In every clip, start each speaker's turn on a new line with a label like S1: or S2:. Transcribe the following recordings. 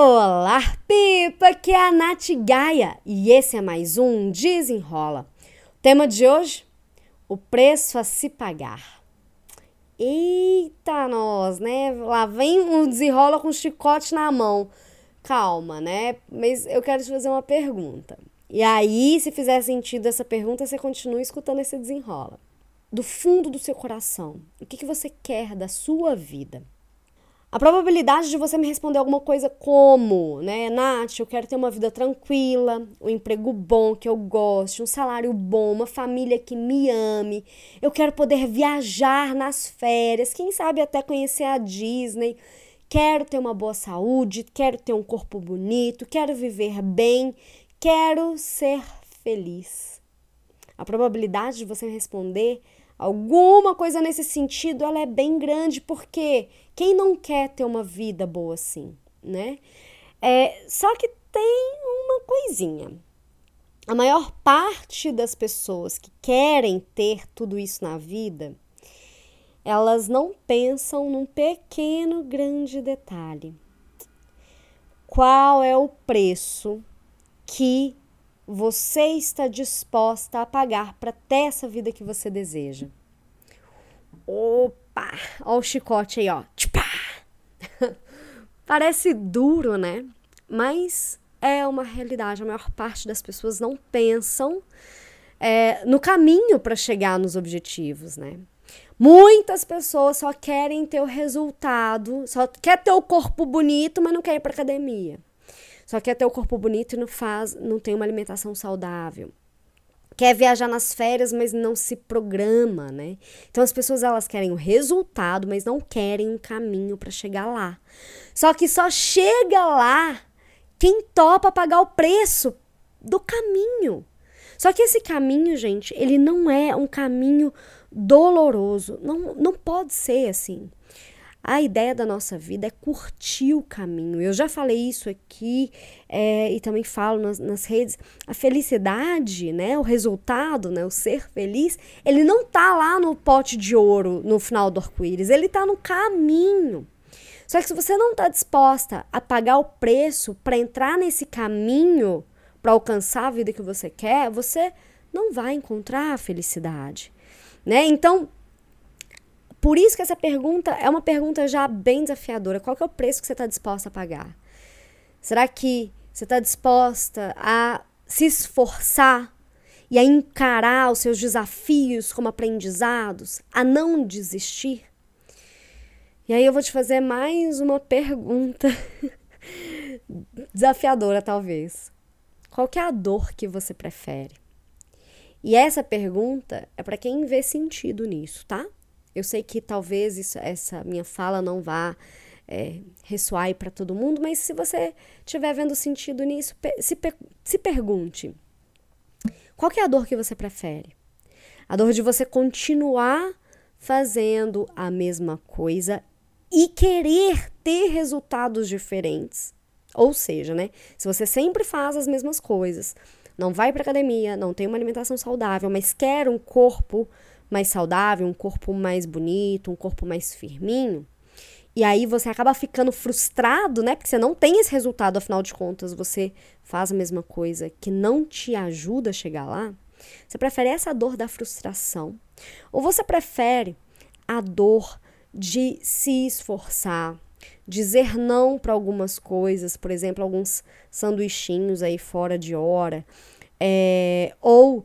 S1: Olá, Pipa, que é a Nath Gaia e esse é mais um Desenrola. O tema de hoje: o preço a se pagar. Eita, nós, né? Lá vem um desenrola com chicote na mão. Calma, né? Mas eu quero te fazer uma pergunta. E aí, se fizer sentido essa pergunta, você continua escutando esse desenrola. Do fundo do seu coração, o que, que você quer da sua vida? A probabilidade de você me responder alguma coisa como, né, Nath, eu quero ter uma vida tranquila, um emprego bom que eu goste, um salário bom, uma família que me ame, eu quero poder viajar nas férias, quem sabe até conhecer a Disney, quero ter uma boa saúde, quero ter um corpo bonito, quero viver bem, quero ser feliz. A probabilidade de você me responder alguma coisa nesse sentido, ela é bem grande, porque quem não quer ter uma vida boa assim, né? É, só que tem uma coisinha. A maior parte das pessoas que querem ter tudo isso na vida, elas não pensam num pequeno grande detalhe. Qual é o preço que você está disposta a pagar para ter essa vida que você deseja. Opa! Olha o chicote aí, ó. Parece duro, né? Mas é uma realidade. A maior parte das pessoas não pensam é, no caminho para chegar nos objetivos, né? Muitas pessoas só querem ter o resultado, só quer ter o corpo bonito, mas não quer ir para academia. Só quer ter o corpo bonito e não faz, não tem uma alimentação saudável. Quer viajar nas férias, mas não se programa, né? Então as pessoas elas querem o resultado, mas não querem um caminho para chegar lá. Só que só chega lá quem topa pagar o preço do caminho. Só que esse caminho, gente, ele não é um caminho doloroso. Não, não pode ser assim. A ideia da nossa vida é curtir o caminho. Eu já falei isso aqui é, e também falo nas, nas, redes. A felicidade, né, o resultado, né, o ser feliz, ele não tá lá no pote de ouro no final do arco-íris, ele tá no caminho. Só que se você não está disposta a pagar o preço para entrar nesse caminho, para alcançar a vida que você quer, você não vai encontrar a felicidade, né? Então, por isso que essa pergunta é uma pergunta já bem desafiadora. Qual é o preço que você está disposta a pagar? Será que você está disposta a se esforçar e a encarar os seus desafios como aprendizados, a não desistir? E aí eu vou te fazer mais uma pergunta desafiadora, talvez. Qual é a dor que você prefere? E essa pergunta é para quem vê sentido nisso, tá? Eu sei que talvez isso, essa minha fala não vá é, ressoar para todo mundo, mas se você estiver vendo sentido nisso, se, se pergunte: qual é a dor que você prefere? A dor de você continuar fazendo a mesma coisa e querer ter resultados diferentes. Ou seja, né? Se você sempre faz as mesmas coisas, não vai para academia, não tem uma alimentação saudável, mas quer um corpo mais saudável, um corpo mais bonito, um corpo mais firminho. E aí você acaba ficando frustrado, né? Porque você não tem esse resultado, afinal de contas, você faz a mesma coisa que não te ajuda a chegar lá. Você prefere essa dor da frustração? Ou você prefere a dor de se esforçar, dizer não para algumas coisas, por exemplo, alguns sanduichinhos aí fora de hora, é, ou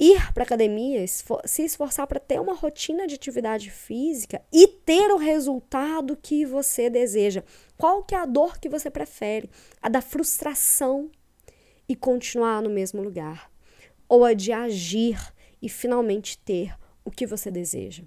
S1: ir para academia, se esforçar para ter uma rotina de atividade física e ter o resultado que você deseja. Qual que é a dor que você prefere? A da frustração e continuar no mesmo lugar, ou a de agir e finalmente ter o que você deseja?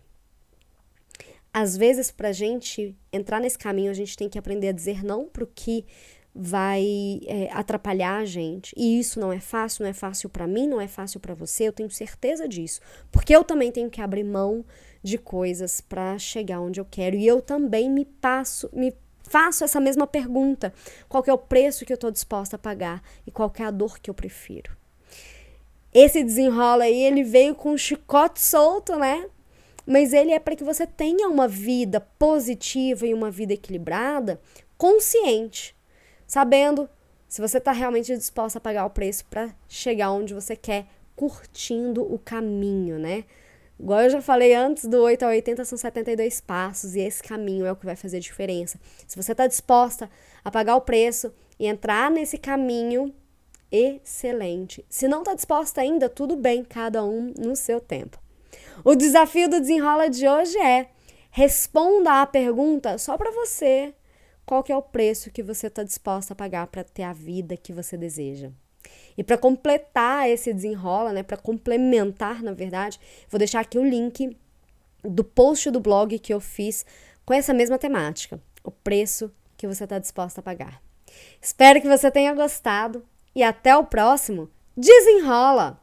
S1: Às vezes, para a gente entrar nesse caminho, a gente tem que aprender a dizer não para o que vai é, atrapalhar a gente. E isso não é fácil, não é fácil para mim, não é fácil para você, eu tenho certeza disso. Porque eu também tenho que abrir mão de coisas para chegar onde eu quero. E eu também me passo, me faço essa mesma pergunta: qual é o preço que eu estou disposta a pagar e qual é a dor que eu prefiro? Esse desenrola aí, ele veio com um chicote solto, né? Mas ele é para que você tenha uma vida positiva e uma vida equilibrada, consciente sabendo se você está realmente disposta a pagar o preço para chegar onde você quer, curtindo o caminho, né? Igual eu já falei antes, do 8 a 80 são 72 passos e esse caminho é o que vai fazer diferença. Se você está disposta a pagar o preço e entrar nesse caminho, excelente. Se não está disposta ainda, tudo bem, cada um no seu tempo. O desafio do desenrola de hoje é responda a pergunta só para você. Qual que é o preço que você está disposta a pagar para ter a vida que você deseja? E para completar esse desenrola, né, para complementar, na verdade, vou deixar aqui o link do post do blog que eu fiz com essa mesma temática, o preço que você está disposta a pagar. Espero que você tenha gostado e até o próximo Desenrola!